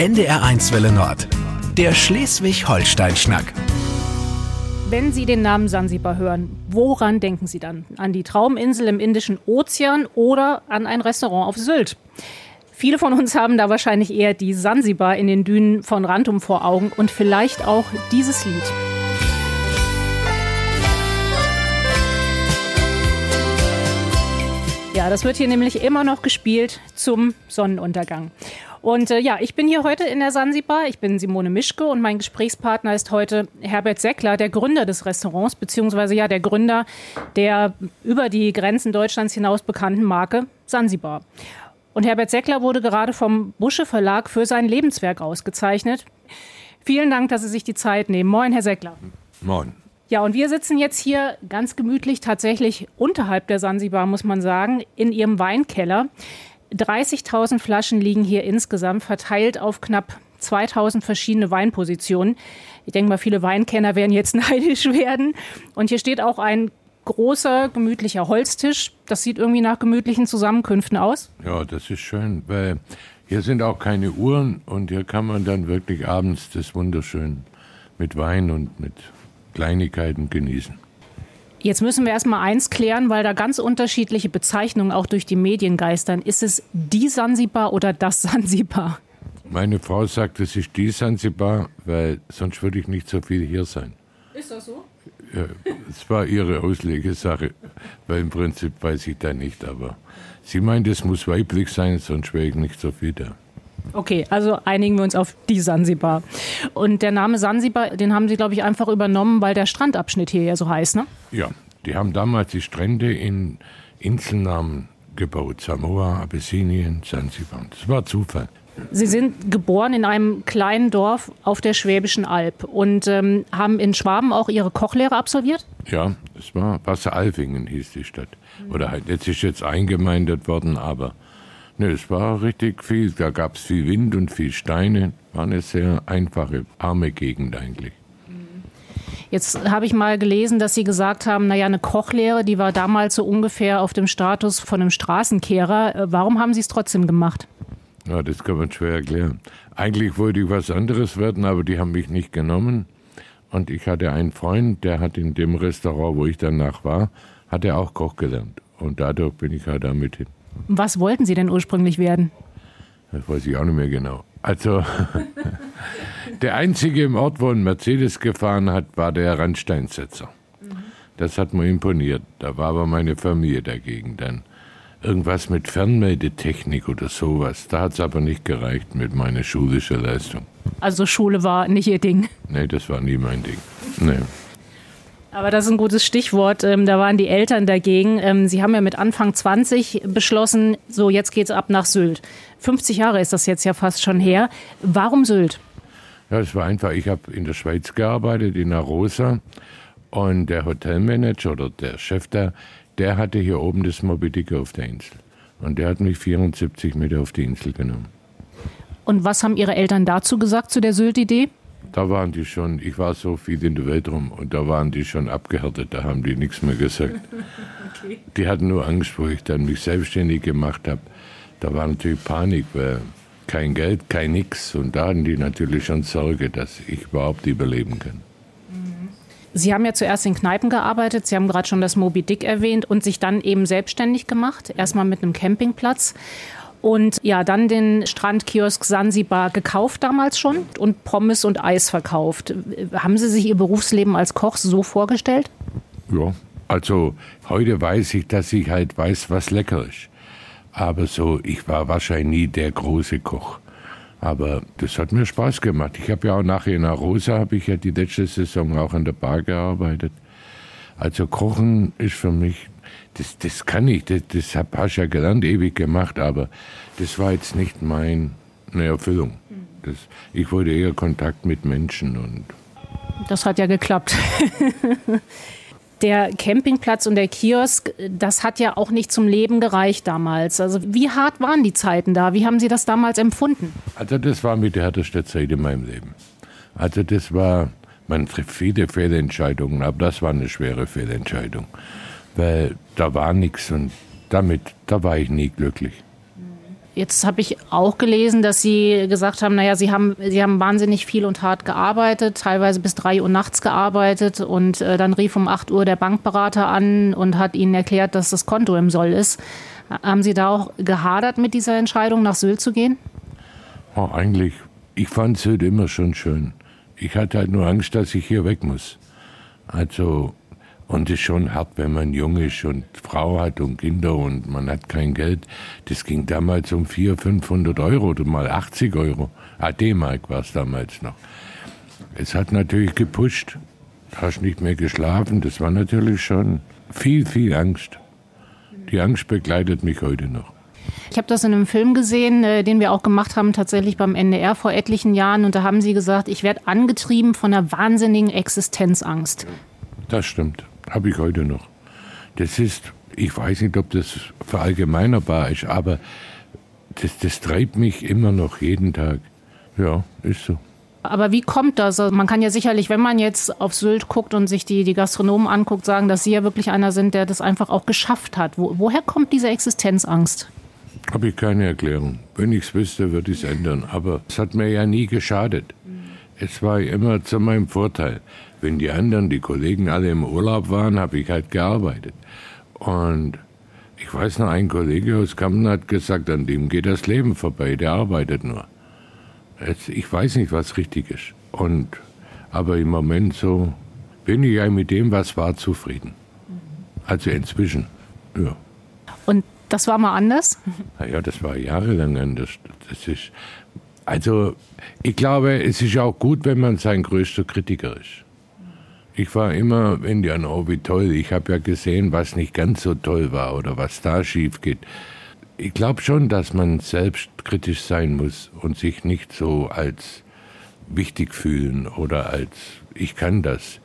NDR1 Welle Nord. Der Schleswig-Holstein-Schnack. Wenn Sie den Namen Sansibar hören, woran denken Sie dann? An die Trauminsel im Indischen Ozean oder an ein Restaurant auf Sylt? Viele von uns haben da wahrscheinlich eher die Sansibar in den Dünen von Rantum vor Augen und vielleicht auch dieses Lied. Ja, das wird hier nämlich immer noch gespielt zum Sonnenuntergang. Und äh, ja, ich bin hier heute in der Sansibar. Ich bin Simone Mischke und mein Gesprächspartner ist heute Herbert Seckler, der Gründer des Restaurants, beziehungsweise ja der Gründer der über die Grenzen Deutschlands hinaus bekannten Marke Sansibar. Und Herbert Seckler wurde gerade vom Busche Verlag für sein Lebenswerk ausgezeichnet. Vielen Dank, dass Sie sich die Zeit nehmen. Moin, Herr Seckler. Moin. Ja, und wir sitzen jetzt hier ganz gemütlich tatsächlich unterhalb der Sansibar, muss man sagen, in Ihrem Weinkeller. 30.000 Flaschen liegen hier insgesamt verteilt auf knapp 2000 verschiedene Weinpositionen. Ich denke mal, viele Weinkenner werden jetzt neidisch werden. Und hier steht auch ein großer, gemütlicher Holztisch. Das sieht irgendwie nach gemütlichen Zusammenkünften aus. Ja, das ist schön, weil hier sind auch keine Uhren und hier kann man dann wirklich abends das wunderschön mit Wein und mit Kleinigkeiten genießen. Jetzt müssen wir erstmal eins klären, weil da ganz unterschiedliche Bezeichnungen auch durch die Medien geistern. Ist es die Sansibar oder das Sansibar? Meine Frau sagt, es ist die Sansibar, weil sonst würde ich nicht so viel hier sein. Ist das so? Ja, es war ihre Auslegesache, weil im Prinzip weiß ich da nicht, aber sie meint, es muss weiblich sein, sonst wäre ich nicht so viel da. Okay, also einigen wir uns auf die Sansibar. Und der Name Sansibar, den haben Sie, glaube ich, einfach übernommen, weil der Strandabschnitt hier ja so heißt, ne? Ja, die haben damals die Strände in Inselnamen gebaut. Samoa, Abessinien, Sansibar. Das war Zufall. Sie sind geboren in einem kleinen Dorf auf der Schwäbischen Alb und ähm, haben in Schwaben auch Ihre Kochlehre absolviert? Ja, das war Wasseralfingen hieß die Stadt. Oder halt, jetzt ist jetzt eingemeindet worden, aber ne, es war richtig viel. Da gab es viel Wind und viel Steine. War eine sehr einfache, arme Gegend eigentlich. Jetzt habe ich mal gelesen, dass Sie gesagt haben, naja, eine Kochlehre, die war damals so ungefähr auf dem Status von einem Straßenkehrer. Äh, Warum haben Sie es trotzdem gemacht? Ja, das kann man schwer erklären. Eigentlich wollte ich was anderes werden, aber die haben mich nicht genommen. Und ich hatte einen Freund, der hat in dem Restaurant, wo ich danach war, hat er auch Koch gelernt. Und dadurch bin ich halt damit hin. Was wollten Sie denn ursprünglich werden? Das weiß ich auch nicht mehr genau. Also, der einzige im Ort, wo ein Mercedes gefahren hat, war der Randsteinsetzer. Das hat mir imponiert. Da war aber meine Familie dagegen dann. Irgendwas mit Fernmeldetechnik oder sowas. Da hat es aber nicht gereicht mit meiner schulischen Leistung. Also Schule war nicht Ihr Ding. Nee, das war nie mein Ding. Nee. Aber das ist ein gutes Stichwort. Ähm, da waren die Eltern dagegen. Ähm, Sie haben ja mit Anfang 20 beschlossen, so jetzt geht's ab nach Sylt. 50 Jahre ist das jetzt ja fast schon her. Warum Sylt? Ja, es war einfach, ich habe in der Schweiz gearbeitet, in Arosa. Und der Hotelmanager oder der Chef da, der hatte hier oben das Moby Dick auf der Insel. Und der hat mich 74 Meter auf die Insel genommen. Und was haben Ihre Eltern dazu gesagt, zu der Sylt-Idee? Da waren die schon, ich war so viel in der Welt rum und da waren die schon abgehärtet, da haben die nichts mehr gesagt. Die hatten nur Angst, wo ich dann mich selbstständig gemacht habe. Da war natürlich Panik, weil kein Geld, kein Nix. Und da hatten die natürlich schon Sorge, dass ich überhaupt überleben kann. Sie haben ja zuerst in Kneipen gearbeitet, Sie haben gerade schon das Moby Dick erwähnt und sich dann eben selbstständig gemacht, erstmal mit einem Campingplatz. Und ja, dann den Strandkiosk Sansibar gekauft damals schon und Pommes und Eis verkauft. Haben Sie sich Ihr Berufsleben als Koch so vorgestellt? Ja, also heute weiß ich, dass ich halt weiß, was lecker ist. Aber so, ich war wahrscheinlich nie der große Koch. Aber das hat mir Spaß gemacht. Ich habe ja auch nachher in Arosa, habe ich ja die letzte Saison auch an der Bar gearbeitet. Also Kochen ist für mich, das, das kann ich, das, das habe ich ja gelernt, ewig gemacht, aber das war jetzt nicht meine Erfüllung. Das, ich wollte eher Kontakt mit Menschen und Das hat ja geklappt. Der Campingplatz und der Kiosk, das hat ja auch nicht zum Leben gereicht damals. Also wie hart waren die Zeiten da? Wie haben Sie das damals empfunden? Also das war mit der härteste Zeit in meinem Leben. Also das war, man trifft viele Fehlentscheidungen, aber das war eine schwere Fehlentscheidung. Weil da war nichts und damit, da war ich nie glücklich. Jetzt habe ich auch gelesen, dass Sie gesagt haben, naja, Sie haben, Sie haben wahnsinnig viel und hart gearbeitet, teilweise bis drei Uhr nachts gearbeitet und äh, dann rief um acht Uhr der Bankberater an und hat Ihnen erklärt, dass das Konto im Soll ist. Haben Sie da auch gehadert mit dieser Entscheidung, nach Sylt zu gehen? Oh, eigentlich, ich fand Sylt immer schon schön. Ich hatte halt nur Angst, dass ich hier weg muss. Also, und es ist schon hart, wenn man jung ist und Frau hat und Kinder und man hat kein Geld. Das ging damals um 400, 500 Euro oder mal 80 Euro. Ah, D-Mark war es damals noch. Es hat natürlich gepusht. Du hast nicht mehr geschlafen. Das war natürlich schon viel, viel Angst. Die Angst begleitet mich heute noch. Ich habe das in einem Film gesehen, äh, den wir auch gemacht haben, tatsächlich beim NDR vor etlichen Jahren. Und da haben Sie gesagt, ich werde angetrieben von einer wahnsinnigen Existenzangst. Das stimmt habe ich heute noch. Das ist, ich weiß nicht, ob das verallgemeinerbar ist, aber das, das treibt mich immer noch jeden Tag. Ja, ist so. Aber wie kommt das? Also man kann ja sicherlich, wenn man jetzt auf Sylt guckt und sich die, die Gastronomen anguckt, sagen, dass Sie ja wirklich einer sind, der das einfach auch geschafft hat. Wo, woher kommt diese Existenzangst? Habe ich keine Erklärung. Wenn ich es wüsste, würde ich es ändern. Aber es hat mir ja nie geschadet. Es war immer zu meinem Vorteil. Wenn die anderen, die Kollegen alle im Urlaub waren, habe ich halt gearbeitet. Und ich weiß noch, ein Kollege aus Kampen hat gesagt, an dem geht das Leben vorbei, der arbeitet nur. Jetzt, ich weiß nicht, was richtig ist. Und, aber im Moment so bin ich ja mit dem, was war, zufrieden. Also inzwischen, ja. Und das war mal anders? Naja, das war jahrelang anders. Das ist, also, ich glaube, es ist auch gut, wenn man sein größter Kritiker ist. Ich war immer, wenn an, oh wie toll, ich habe ja gesehen, was nicht ganz so toll war oder was da schief geht. Ich glaube schon, dass man selbst kritisch sein muss und sich nicht so als wichtig fühlen oder als ich kann das.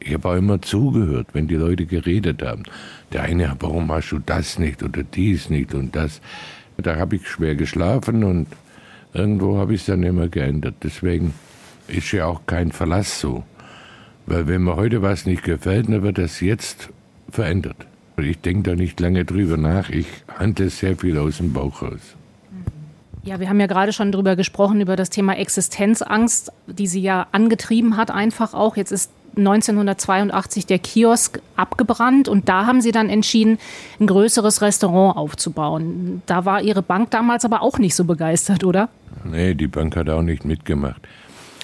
Ich habe auch immer zugehört, wenn die Leute geredet haben. Der eine, warum hast du das nicht oder dies nicht und das. Da habe ich schwer geschlafen und irgendwo habe ich es dann immer geändert. Deswegen ist ja auch kein Verlass so. Weil wenn mir heute was nicht gefällt, dann wird das jetzt verändert. Ich denke da nicht lange drüber nach. Ich handle sehr viel aus dem Bauch raus. Ja, wir haben ja gerade schon drüber gesprochen, über das Thema Existenzangst, die sie ja angetrieben hat, einfach auch. Jetzt ist 1982 der Kiosk abgebrannt und da haben sie dann entschieden, ein größeres Restaurant aufzubauen. Da war ihre Bank damals aber auch nicht so begeistert, oder? Nee, die Bank hat auch nicht mitgemacht.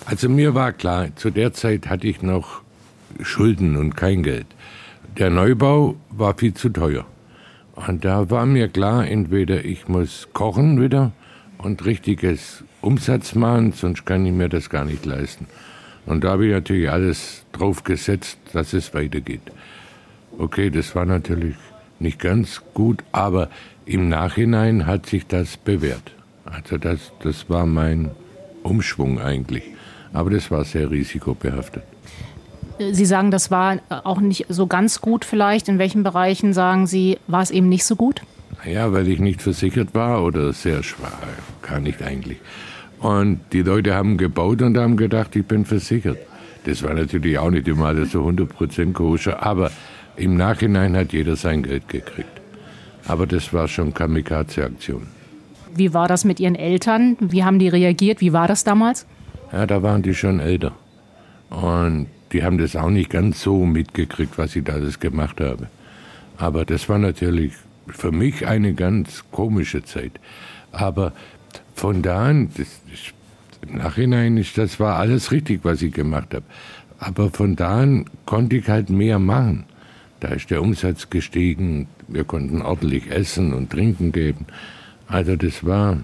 Also mir war klar, zu der Zeit hatte ich noch Schulden und kein Geld. Der Neubau war viel zu teuer. Und da war mir klar, entweder ich muss kochen wieder und richtiges Umsatz machen, sonst kann ich mir das gar nicht leisten. Und da habe ich natürlich alles drauf gesetzt, dass es weitergeht. Okay, das war natürlich nicht ganz gut, aber im Nachhinein hat sich das bewährt. Also das, das war mein Umschwung eigentlich. Aber das war sehr risikobehaftet. Sie sagen, das war auch nicht so ganz gut vielleicht. In welchen Bereichen sagen Sie, war es eben nicht so gut? Ja, weil ich nicht versichert war oder sehr schwach, gar nicht eigentlich. Und die Leute haben gebaut und haben gedacht, ich bin versichert. Das war natürlich auch nicht immer alles so 100% koscher, aber im Nachhinein hat jeder sein Geld gekriegt. Aber das war schon Kamikaze-Aktion. Wie war das mit Ihren Eltern? Wie haben die reagiert? Wie war das damals? Ja, da waren die schon älter. Und die haben das auch nicht ganz so mitgekriegt, was ich da alles gemacht habe. Aber das war natürlich für mich eine ganz komische Zeit. Aber von da an, das, das, im Nachhinein ist das war alles richtig, was ich gemacht habe. Aber von da an konnte ich halt mehr machen. Da ist der Umsatz gestiegen, wir konnten ordentlich essen und trinken geben. Also das war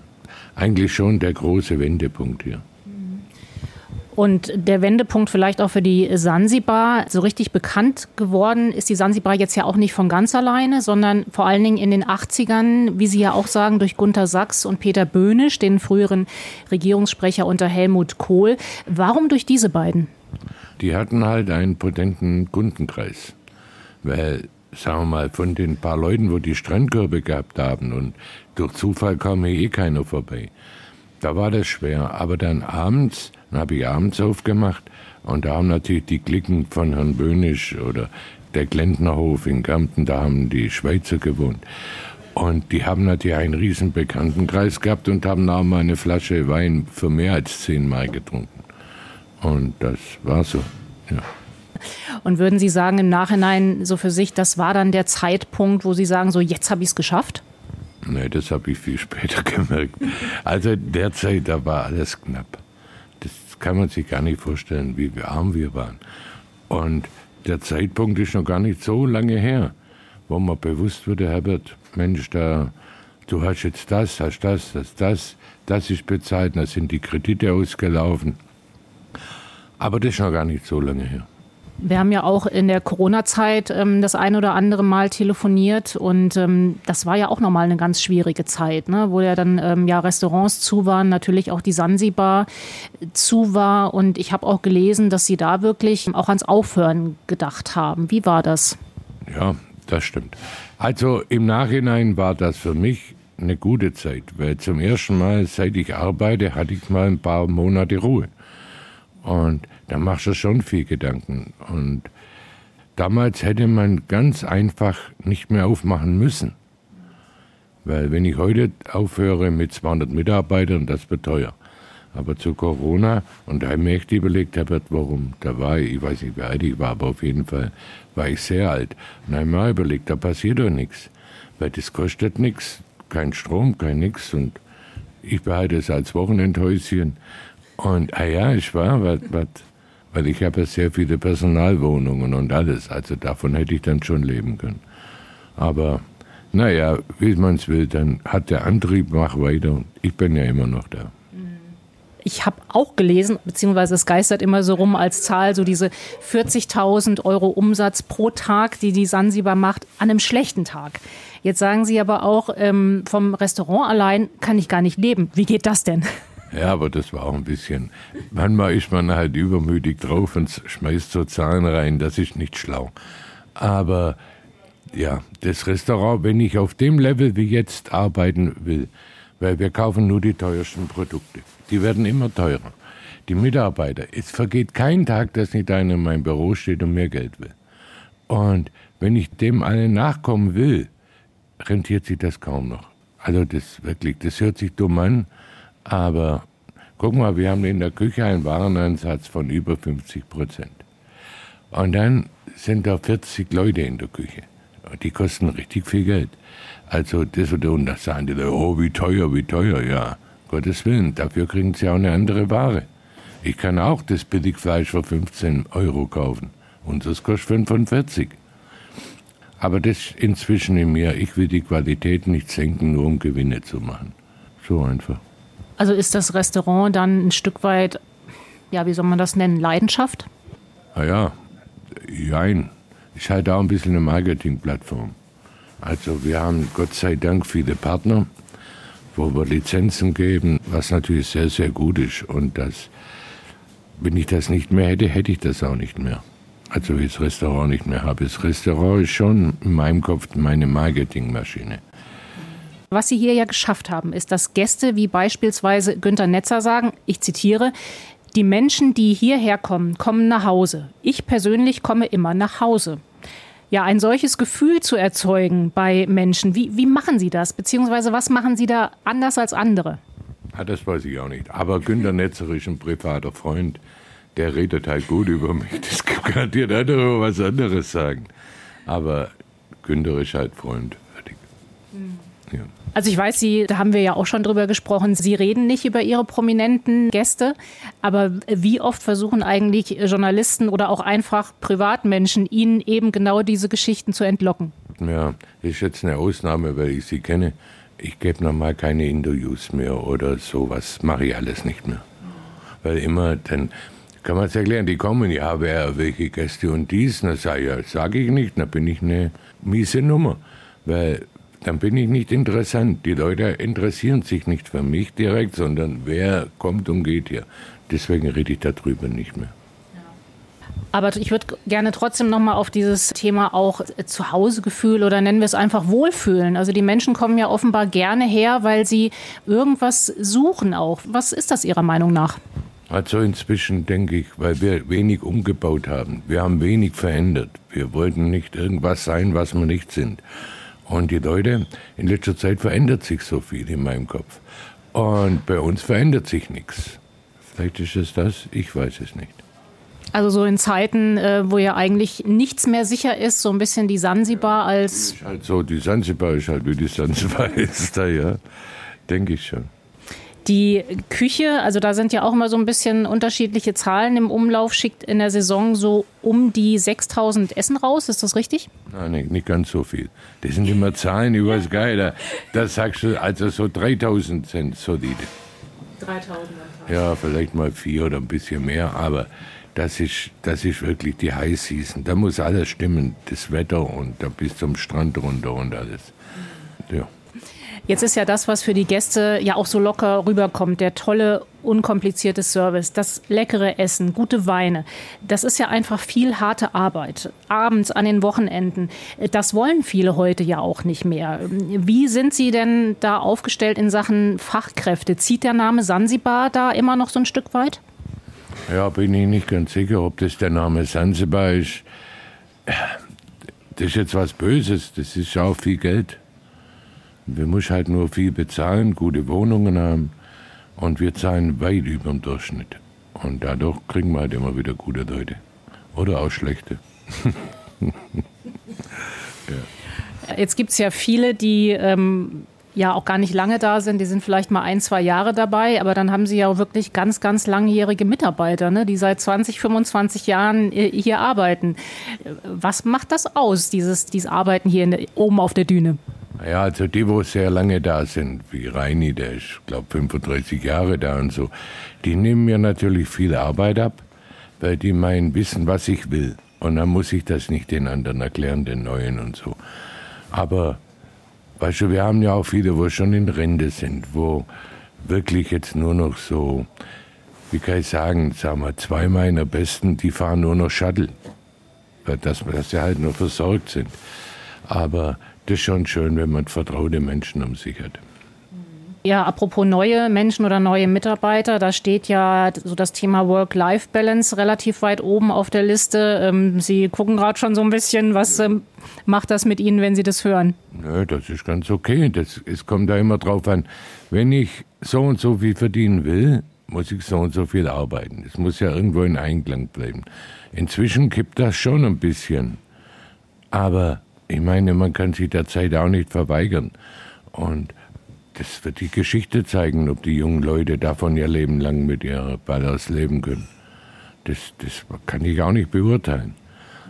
eigentlich schon der große Wendepunkt hier. Und der Wendepunkt vielleicht auch für die Sansibar. So richtig bekannt geworden ist die Sansibar jetzt ja auch nicht von ganz alleine, sondern vor allen Dingen in den 80ern, wie Sie ja auch sagen, durch Gunter Sachs und Peter Böhnisch, den früheren Regierungssprecher unter Helmut Kohl. Warum durch diese beiden? Die hatten halt einen potenten Kundenkreis. Weil, sagen wir mal, von den paar Leuten, wo die Strandkörbe gehabt haben und durch Zufall kam hier eh keiner vorbei. Da war das schwer. Aber dann abends dann habe ich abends aufgemacht und da haben natürlich die Klicken von Herrn Böhnisch oder der Glentnerhof in Kempten, da haben die Schweizer gewohnt. Und die haben natürlich einen riesen Bekanntenkreis gehabt und haben auch mal eine Flasche Wein für mehr als zehnmal getrunken. Und das war so, ja. Und würden Sie sagen im Nachhinein so für sich, das war dann der Zeitpunkt, wo Sie sagen, so jetzt habe ich es geschafft? Nee, das habe ich viel später gemerkt. Also derzeit, da war alles knapp. Das kann man sich gar nicht vorstellen, wie arm wir waren. Und der Zeitpunkt ist noch gar nicht so lange her, wo man bewusst wurde, Herbert, Mensch, da, du hast jetzt das, hast das, das, das, das ist bezahlt, da sind die Kredite ausgelaufen. Aber das ist noch gar nicht so lange her. Wir haben ja auch in der Corona-Zeit ähm, das ein oder andere Mal telefoniert und ähm, das war ja auch nochmal eine ganz schwierige Zeit, ne? wo ja dann ähm, ja Restaurants zu waren, natürlich auch die Sansibar zu war und ich habe auch gelesen, dass Sie da wirklich auch ans Aufhören gedacht haben. Wie war das? Ja, das stimmt. Also im Nachhinein war das für mich eine gute Zeit, weil zum ersten Mal, seit ich arbeite, hatte ich mal ein paar Monate Ruhe. Und da machst du schon viel Gedanken. Und damals hätte man ganz einfach nicht mehr aufmachen müssen. Weil wenn ich heute aufhöre mit 200 Mitarbeitern, das wird teuer. Aber zu Corona, und da habe ich mir echt überlegt, Herbert, warum, da war ich, ich weiß nicht, wie alt ich war, aber auf jeden Fall war ich sehr alt. Und da habe ich mir überlegt, da passiert doch nichts. Weil das kostet nichts, kein Strom, kein nix. Und ich behalte es als Wochenendhäuschen. Und, ah ja, ich war, was, was, weil ich habe ja sehr viele Personalwohnungen und alles. Also davon hätte ich dann schon leben können. Aber naja, wie man es will, dann hat der Antrieb, mach weiter. Und ich bin ja immer noch da. Ich habe auch gelesen, beziehungsweise es geistert immer so rum als Zahl, so diese 40.000 Euro Umsatz pro Tag, die die Sansibar macht, an einem schlechten Tag. Jetzt sagen Sie aber auch, ähm, vom Restaurant allein kann ich gar nicht leben. Wie geht das denn? Ja, aber das war auch ein bisschen. Manchmal ist man halt übermütig drauf und schmeißt so Zahlen rein. Das ist nicht schlau. Aber ja, das Restaurant, wenn ich auf dem Level wie jetzt arbeiten will, weil wir kaufen nur die teuersten Produkte. Die werden immer teurer. Die Mitarbeiter, es vergeht kein Tag, dass nicht einer in meinem Büro steht und mehr Geld will. Und wenn ich dem alle nachkommen will, rentiert sich das kaum noch. Also das wirklich, das hört sich dumm an, aber guck mal, wir haben in der Küche einen Wareneinsatz von über 50 Prozent. Und dann sind da 40 Leute in der Küche. Die kosten richtig viel Geld. Also das oder und das sagen die, oh wie teuer, wie teuer, ja. Gottes Willen, dafür kriegen sie auch eine andere Ware. Ich kann auch das Billigfleisch für 15 Euro kaufen. Und kostet 45. Aber das inzwischen in mir, ich will die Qualität nicht senken, nur um Gewinne zu machen. So einfach. Also ist das Restaurant dann ein Stück weit, ja, wie soll man das nennen, Leidenschaft? Naja, jein. Ist halt auch ein bisschen eine Marketingplattform. Also wir haben Gott sei Dank viele Partner, wo wir Lizenzen geben, was natürlich sehr, sehr gut ist. Und das, wenn ich das nicht mehr hätte, hätte ich das auch nicht mehr. Also wie das Restaurant nicht mehr habe. Das Restaurant ist schon in meinem Kopf meine Marketingmaschine. Was Sie hier ja geschafft haben, ist, dass Gäste wie beispielsweise Günter Netzer sagen, ich zitiere, die Menschen, die hierher kommen, kommen nach Hause. Ich persönlich komme immer nach Hause. Ja, ein solches Gefühl zu erzeugen bei Menschen, wie, wie machen Sie das? Beziehungsweise was machen Sie da anders als andere? Ja, ah, das weiß ich auch nicht. Aber Günter Netzer ist ein privater Freund. Der redet halt gut über mich. Das kann garantiert andere was anderes sagen. Aber Günter ist halt Freund. Fertig. Mhm. Ja. Also ich weiß, Sie, da haben wir ja auch schon drüber gesprochen, Sie reden nicht über Ihre prominenten Gäste, aber wie oft versuchen eigentlich Journalisten oder auch einfach Privatmenschen Ihnen eben genau diese Geschichten zu entlocken? Ja, das ist jetzt eine Ausnahme, weil ich Sie kenne. Ich gebe normal keine Interviews mehr oder sowas, mache ich alles nicht mehr. Weil immer, dann kann man es erklären, die kommen, ja, wer, welche Gäste und dies, na sage ja, sag ich nicht, dann bin ich eine miese Nummer. Weil dann bin ich nicht interessant. Die Leute interessieren sich nicht für mich direkt, sondern wer kommt und geht hier. Deswegen rede ich darüber nicht mehr. Aber ich würde gerne trotzdem noch mal auf dieses Thema auch Zuhausegefühl oder nennen wir es einfach Wohlfühlen. Also die Menschen kommen ja offenbar gerne her, weil sie irgendwas suchen auch. Was ist das Ihrer Meinung nach? Also inzwischen denke ich, weil wir wenig umgebaut haben. Wir haben wenig verändert. Wir wollten nicht irgendwas sein, was wir nicht sind. Und die Leute, in letzter Zeit verändert sich so viel in meinem Kopf. Und bei uns verändert sich nichts. Vielleicht ist es das, ich weiß es nicht. Also so in Zeiten, äh, wo ja eigentlich nichts mehr sicher ist, so ein bisschen die Sansibar als... Ist halt so, die Sansibar ist halt wie die Sansibar ist da, ja. Denke ich schon. Die Küche, also da sind ja auch immer so ein bisschen unterschiedliche Zahlen im Umlauf, schickt in der Saison so um die 6000 Essen raus, ist das richtig? Nein, nicht, nicht ganz so viel. Das sind immer Zahlen, ich weiß gar nicht. Da, da sagst du, also so 3000 sind solide. 3000 Ja, vielleicht mal vier oder ein bisschen mehr, aber das ist, das ist wirklich die High Season. Da muss alles stimmen, das Wetter und da bis zum Strand runter und alles. Ja. Jetzt ist ja das, was für die Gäste ja auch so locker rüberkommt, der tolle, unkomplizierte Service, das leckere Essen, gute Weine. Das ist ja einfach viel harte Arbeit. Abends an den Wochenenden. Das wollen viele heute ja auch nicht mehr. Wie sind Sie denn da aufgestellt in Sachen Fachkräfte? Zieht der Name Sansibar da immer noch so ein Stück weit? Ja, bin ich nicht ganz sicher, ob das der Name Sansibar ist. Das ist jetzt was Böses, das ist auch viel Geld. Wir müssen halt nur viel bezahlen, gute Wohnungen haben und wir zahlen weit über dem Durchschnitt. Und dadurch kriegen wir halt immer wieder gute Leute. Oder auch schlechte. ja. Jetzt gibt es ja viele, die ähm, ja auch gar nicht lange da sind. Die sind vielleicht mal ein, zwei Jahre dabei, aber dann haben sie ja auch wirklich ganz, ganz langjährige Mitarbeiter, ne, die seit 20, 25 Jahren äh, hier arbeiten. Was macht das aus, dieses, dieses Arbeiten hier in, oben auf der Düne? Ja, also die, wo sehr lange da sind, wie Reini, der ist, glaube 35 Jahre da und so, die nehmen mir natürlich viel Arbeit ab, weil die meinen, wissen, was ich will. Und dann muss ich das nicht den anderen erklären, den Neuen und so. Aber, weißt du, wir haben ja auch viele, wo schon in Rente sind, wo wirklich jetzt nur noch so, wie kann ich sagen, sagen wir, zwei meiner Besten, die fahren nur noch Shuttle. Dass, dass sie halt nur versorgt sind. Aber das ist schon schön, wenn man vertraute Menschen um sich hat. Ja, apropos neue Menschen oder neue Mitarbeiter, da steht ja so das Thema Work-Life-Balance relativ weit oben auf der Liste. Ähm, Sie gucken gerade schon so ein bisschen, was ähm, macht das mit Ihnen, wenn Sie das hören? Nö, das ist ganz okay. Das, es kommt da immer drauf an, wenn ich so und so viel verdienen will, muss ich so und so viel arbeiten. Das muss ja irgendwo in Einklang bleiben. Inzwischen kippt das schon ein bisschen. Aber ich meine, man kann sich der Zeit auch nicht verweigern. Und das wird die Geschichte zeigen, ob die jungen Leute davon ihr Leben lang mit ihrer Ballers leben können. Das, das kann ich auch nicht beurteilen.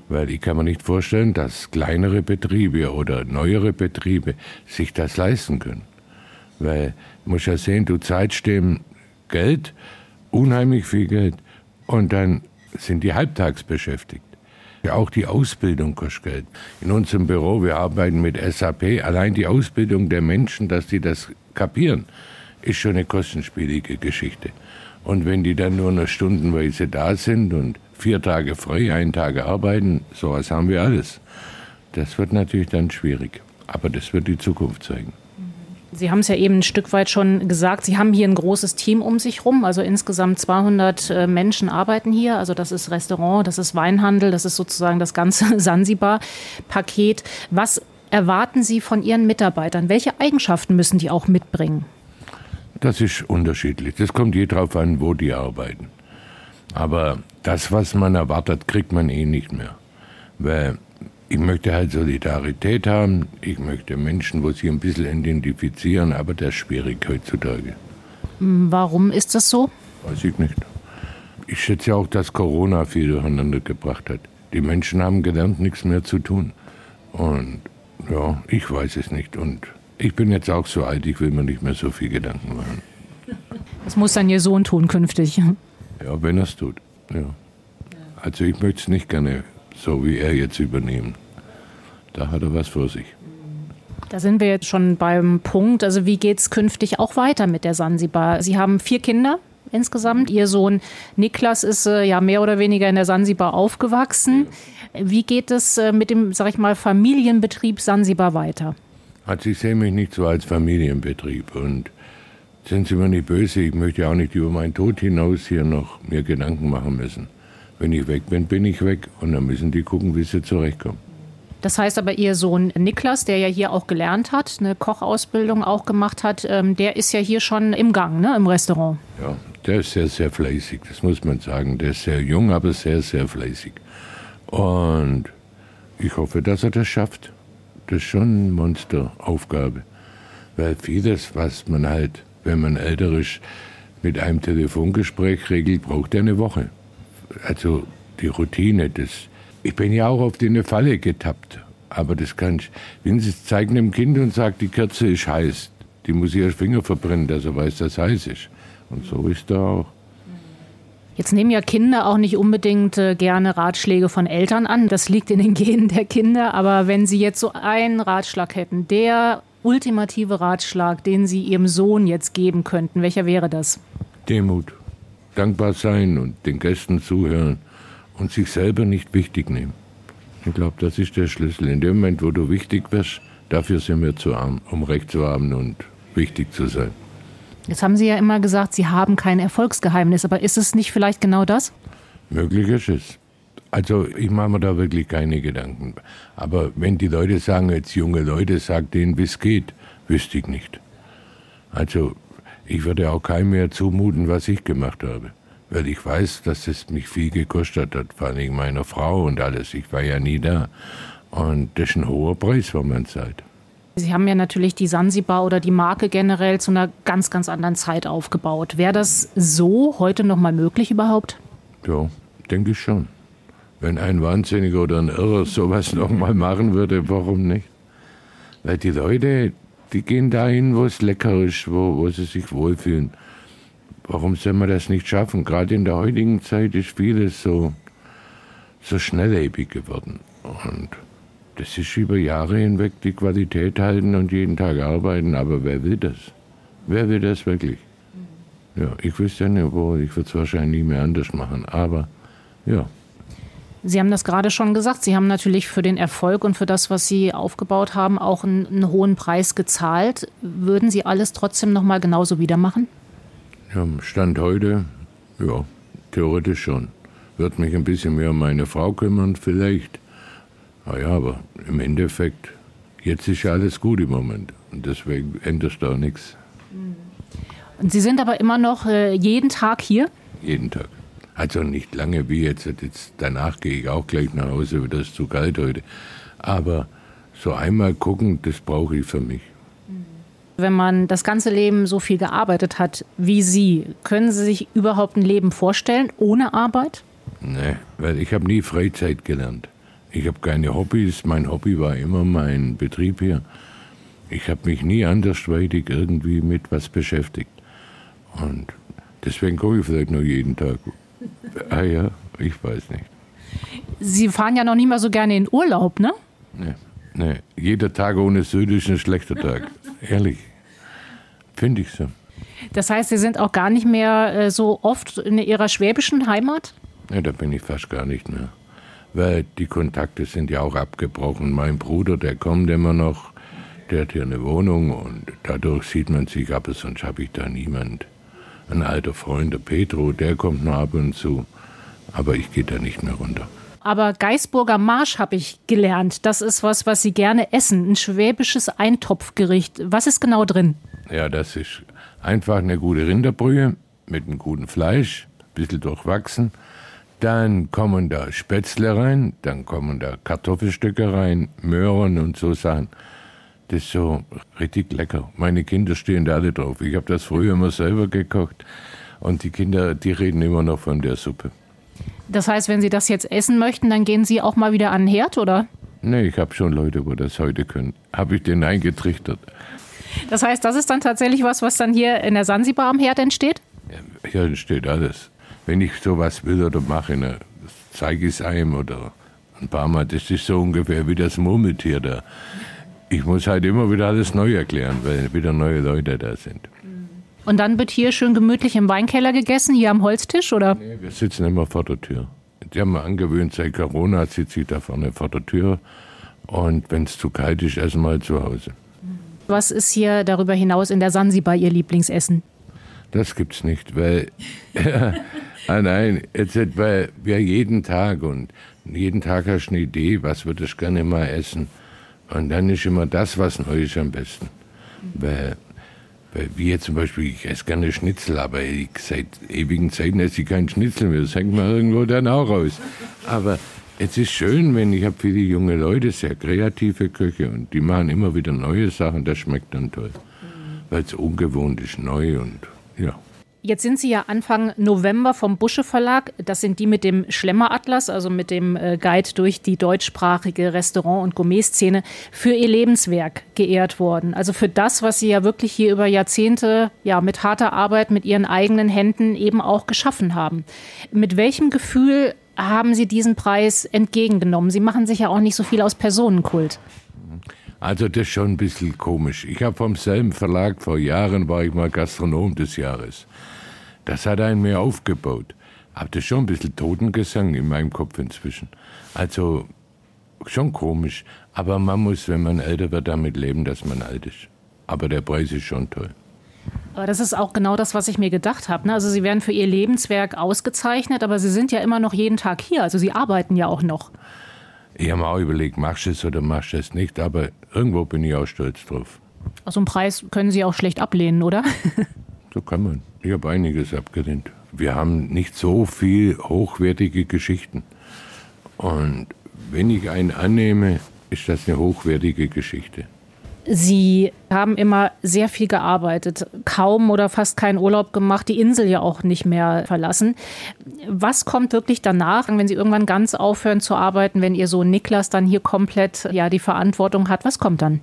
Weil ich kann mir nicht vorstellen, dass kleinere Betriebe oder neuere Betriebe sich das leisten können. Weil, muss ja sehen, du zahlst dem Geld, unheimlich viel Geld, und dann sind die halbtags beschäftigt. Ja, auch die Ausbildung kostet Geld. In unserem Büro, wir arbeiten mit SAP, allein die Ausbildung der Menschen, dass die das kapieren, ist schon eine kostenspielige Geschichte. Und wenn die dann nur noch stundenweise da sind und vier Tage frei, einen Tag arbeiten, sowas haben wir alles. Das wird natürlich dann schwierig. Aber das wird die Zukunft zeigen. Sie haben es ja eben ein Stück weit schon gesagt. Sie haben hier ein großes Team um sich rum. Also insgesamt 200 äh, Menschen arbeiten hier. Also das ist Restaurant, das ist Weinhandel, das ist sozusagen das ganze Sansibar-Paket. Was erwarten Sie von Ihren Mitarbeitern? Welche Eigenschaften müssen die auch mitbringen? Das ist unterschiedlich. Das kommt je darauf an, wo die arbeiten. Aber das, was man erwartet, kriegt man eh nicht mehr. Weil ich möchte halt Solidarität haben. Ich möchte Menschen, wo sie ein bisschen identifizieren, aber das ist schwierig heutzutage. Warum ist das so? Weiß ich nicht. Ich schätze auch, dass Corona viel durcheinander gebracht hat. Die Menschen haben gelernt, nichts mehr zu tun. Und ja, ich weiß es nicht. Und ich bin jetzt auch so alt, ich will mir nicht mehr so viel Gedanken machen. Das muss dann Ihr Sohn tun künftig. Ja, wenn er es tut. Ja. Also ich möchte es nicht gerne so wie er jetzt übernehmen. Da hat er was vor sich. Da sind wir jetzt schon beim Punkt. Also wie geht es künftig auch weiter mit der Sansibar? Sie haben vier Kinder insgesamt. Ihr Sohn Niklas ist äh, ja mehr oder weniger in der Sansibar aufgewachsen. Wie geht es äh, mit dem, sag ich mal, Familienbetrieb Sansibar weiter? Also ich sehe mich nicht so als Familienbetrieb und sind Sie mir nicht böse, ich möchte auch nicht über meinen Tod hinaus hier noch mir Gedanken machen müssen. Wenn ich weg bin, bin ich weg und dann müssen die gucken, wie sie zurechtkommen. Das heißt aber, Ihr Sohn Niklas, der ja hier auch gelernt hat, eine Kochausbildung auch gemacht hat, ähm, der ist ja hier schon im Gang, ne, im Restaurant. Ja, der ist sehr, sehr fleißig, das muss man sagen. Der ist sehr jung, aber sehr, sehr fleißig. Und ich hoffe, dass er das schafft. Das ist schon eine Monsteraufgabe. Weil vieles, was man halt, wenn man älter ist, mit einem Telefongespräch regelt, braucht er eine Woche. Also die Routine, das. Ich bin ja auch auf die eine Falle getappt. Aber das kann ich. Wenn Sie es zeigen dem Kind und sagt, die Kerze ist heiß, die muss ihr Finger verbrennen, dass er weiß, dass es heiß ist. Und so ist er auch. Jetzt nehmen ja Kinder auch nicht unbedingt äh, gerne Ratschläge von Eltern an. Das liegt in den Genen der Kinder. Aber wenn Sie jetzt so einen Ratschlag hätten, der ultimative Ratschlag, den Sie Ihrem Sohn jetzt geben könnten, welcher wäre das? Demut. Dankbar sein und den Gästen zuhören und sich selber nicht wichtig nehmen. Ich glaube, das ist der Schlüssel. In dem Moment, wo du wichtig wirst, dafür sind wir zu arm, um Recht zu haben und wichtig zu sein. Jetzt haben Sie ja immer gesagt, Sie haben kein Erfolgsgeheimnis, aber ist es nicht vielleicht genau das? Möglich ist es. Also ich mache mir da wirklich keine Gedanken. Aber wenn die Leute sagen, jetzt junge Leute, sagt denen, wie es geht, wüsste ich nicht. Also ich würde auch keinem mehr zumuten, was ich gemacht habe. Weil ich weiß, dass es mich viel gekostet hat, vor allem meiner Frau und alles. Ich war ja nie da. Und das ist ein hoher Preis, wenn man zahlt. Sie haben ja natürlich die Sansibar oder die Marke generell zu einer ganz, ganz anderen Zeit aufgebaut. Wäre das so heute noch mal möglich überhaupt? Ja, denke ich schon. Wenn ein Wahnsinniger oder ein Irrer sowas noch mal machen würde, warum nicht? Weil die Leute, die gehen dahin, wo es lecker ist, wo, wo sie sich wohlfühlen. Warum soll man das nicht schaffen? Gerade in der heutigen Zeit ist vieles so, so schnelllebig geworden. Und das ist über Jahre hinweg die Qualität halten und jeden Tag arbeiten, aber wer will das? Wer will das wirklich? Ja, ich wüsste ja nicht, wo, ich würde es wahrscheinlich nie mehr anders machen, aber ja. Sie haben das gerade schon gesagt. Sie haben natürlich für den Erfolg und für das, was Sie aufgebaut haben, auch einen, einen hohen Preis gezahlt. Würden Sie alles trotzdem noch mal genauso wieder machen? Ja, Stand heute, ja, theoretisch schon. Wird mich ein bisschen mehr um meine Frau kümmern, vielleicht. Naja, aber im Endeffekt, jetzt ist ja alles gut im Moment. Und deswegen ändert da nichts. Und Sie sind aber immer noch äh, jeden Tag hier? Jeden Tag. Also nicht lange wie jetzt. jetzt. Danach gehe ich auch gleich nach Hause, das ist zu kalt heute. Aber so einmal gucken, das brauche ich für mich. Wenn man das ganze Leben so viel gearbeitet hat wie Sie, können Sie sich überhaupt ein Leben vorstellen ohne Arbeit? Nee, weil ich habe nie Freizeit gelernt. Ich habe keine Hobbys. Mein Hobby war immer mein Betrieb hier. Ich habe mich nie andersweitig irgendwie mit was beschäftigt. Und deswegen komme ich vielleicht nur jeden Tag. Ah ja, ich weiß nicht. Sie fahren ja noch nie mal so gerne in Urlaub, ne? Nee, nee. Jeder Tag ohne Süd ist ein schlechter Tag. Ehrlich. Finde ich so. Das heißt, Sie sind auch gar nicht mehr äh, so oft in Ihrer schwäbischen Heimat? Ja, da bin ich fast gar nicht mehr weil die Kontakte sind ja auch abgebrochen. Mein Bruder, der kommt immer noch, der hat hier eine Wohnung und dadurch sieht man sich, aber sonst habe ich da niemand. Ein alter Freund, der Petro, der kommt noch ab und zu, aber ich gehe da nicht mehr runter. Aber Geisburger Marsch habe ich gelernt. Das ist was, was Sie gerne essen. Ein schwäbisches Eintopfgericht. Was ist genau drin? Ja, das ist einfach eine gute Rinderbrühe mit einem guten Fleisch, ein bisschen durchwachsen dann kommen da Spätzle rein, dann kommen da Kartoffelstücke rein, Möhren und so Sachen. Das ist so richtig lecker. Meine Kinder stehen da alle drauf. Ich habe das früher immer selber gekocht und die Kinder, die reden immer noch von der Suppe. Das heißt, wenn Sie das jetzt essen möchten, dann gehen Sie auch mal wieder an den Herd, oder? Nee, ich habe schon Leute, wo das heute können. Habe ich denen eingetrichtert. Das heißt, das ist dann tatsächlich was, was dann hier in der Sansibar am Herd entsteht? Ja, hier entsteht alles wenn ich sowas will oder mache, ne, zeige ich es einem oder ein paar Mal. Das ist so ungefähr wie das Murmeltier da. Ich muss halt immer wieder alles neu erklären, weil wieder neue Leute da sind. Und dann wird hier schön gemütlich im Weinkeller gegessen, hier am Holztisch, oder? Nee, wir sitzen immer vor der Tür. Die haben wir angewöhnt, seit Corona sitze ich da vorne vor der Tür. Und wenn es zu kalt ist, essen wir halt zu Hause. Was ist hier darüber hinaus in der Sansibar Ihr Lieblingsessen? Das gibt's nicht, weil Ah nein, jetzt weil wir jeden Tag und jeden Tag hast du eine Idee, was würdest du gerne mal essen. Und dann ist immer das, was neu ist, am besten. Weil, weil jetzt zum Beispiel, ich esse gerne Schnitzel, aber ich, seit ewigen Zeiten esse ich keinen Schnitzel mehr. Das hängt mir irgendwo dann auch raus. Aber es ist schön, wenn ich habe viele junge Leute, sehr kreative Köche und die machen immer wieder neue Sachen, das schmeckt dann toll. Weil es ungewohnt ist, neu und ja. Jetzt sind Sie ja Anfang November vom Busche Verlag, das sind die mit dem Schlemmeratlas, also mit dem äh, Guide durch die deutschsprachige Restaurant- und Gourmet-Szene, für Ihr Lebenswerk geehrt worden. Also für das, was Sie ja wirklich hier über Jahrzehnte ja, mit harter Arbeit, mit Ihren eigenen Händen eben auch geschaffen haben. Mit welchem Gefühl haben Sie diesen Preis entgegengenommen? Sie machen sich ja auch nicht so viel aus Personenkult. Also das ist schon ein bisschen komisch. Ich habe vom selben Verlag vor Jahren war ich mal Gastronom des Jahres. Das hat einen mir aufgebaut. Aber das schon ein bisschen Totengesang in meinem Kopf inzwischen. Also schon komisch. Aber man muss, wenn man älter wird, damit leben, dass man alt ist. Aber der Preis ist schon toll. Aber das ist auch genau das, was ich mir gedacht habe. Ne? Also Sie werden für Ihr Lebenswerk ausgezeichnet, aber Sie sind ja immer noch jeden Tag hier. Also Sie arbeiten ja auch noch. Ich habe mir auch überlegt, machst du es oder machst du es nicht, aber irgendwo bin ich auch stolz drauf. Also einen Preis können Sie auch schlecht ablehnen, oder? so kann man. Ich habe einiges abgelehnt. Wir haben nicht so viel hochwertige Geschichten. Und wenn ich einen annehme, ist das eine hochwertige Geschichte. Sie haben immer sehr viel gearbeitet, kaum oder fast keinen Urlaub gemacht, die Insel ja auch nicht mehr verlassen. Was kommt wirklich danach, wenn Sie irgendwann ganz aufhören zu arbeiten, wenn Ihr Sohn Niklas dann hier komplett ja, die Verantwortung hat? Was kommt dann?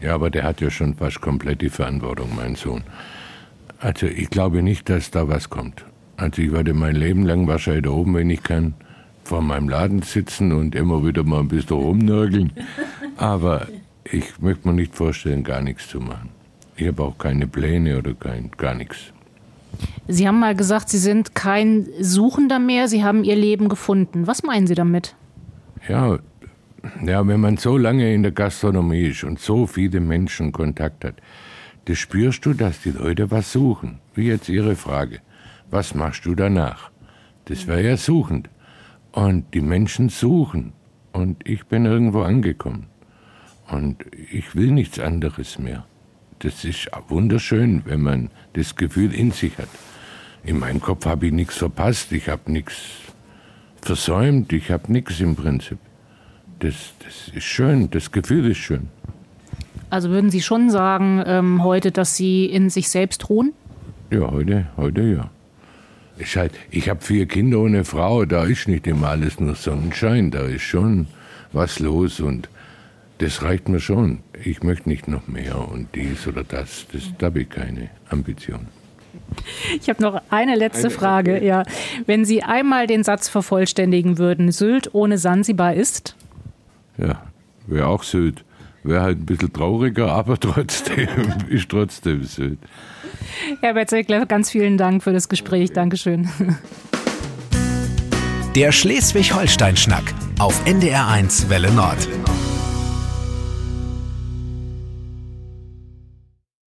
Ja, aber der hat ja schon fast komplett die Verantwortung, mein Sohn. Also ich glaube nicht, dass da was kommt. Also ich werde mein Leben lang wahrscheinlich da oben, wenn ich kann, vor meinem Laden sitzen und immer wieder mal ein bisschen rumnörgeln. Aber ich möchte mir nicht vorstellen, gar nichts zu machen. Ich habe auch keine Pläne oder kein, gar nichts. Sie haben mal gesagt, Sie sind kein Suchender mehr, Sie haben Ihr Leben gefunden. Was meinen Sie damit? Ja, ja, wenn man so lange in der Gastronomie ist und so viele Menschen Kontakt hat, das spürst du, dass die Leute was suchen. Wie jetzt Ihre Frage. Was machst du danach? Das wäre ja suchend. Und die Menschen suchen. Und ich bin irgendwo angekommen. Und ich will nichts anderes mehr. Das ist wunderschön, wenn man das Gefühl in sich hat. In meinem Kopf habe ich nichts verpasst, ich habe nichts versäumt, ich habe nichts im Prinzip. Das, das ist schön, das Gefühl ist schön. Also würden Sie schon sagen ähm, heute, dass Sie in sich selbst ruhen? Ja, heute, heute ja. Ich, halt, ich habe vier Kinder ohne Frau, da ist nicht immer alles nur Sonnenschein, da ist schon was los und das reicht mir schon. Ich möchte nicht noch mehr und dies oder das. das da habe ich keine Ambition. Ich habe noch eine letzte eine, Frage. Okay. Ja. Wenn Sie einmal den Satz vervollständigen würden, Sylt ohne Sansibar ist? Ja, wäre auch Sylt. Wäre halt ein bisschen trauriger, aber trotzdem ist trotzdem Sylt. Herbert Seckler, ganz vielen Dank für das Gespräch. Okay. Dankeschön. Der Schleswig-Holstein-Schnack auf NDR1 Welle Nord.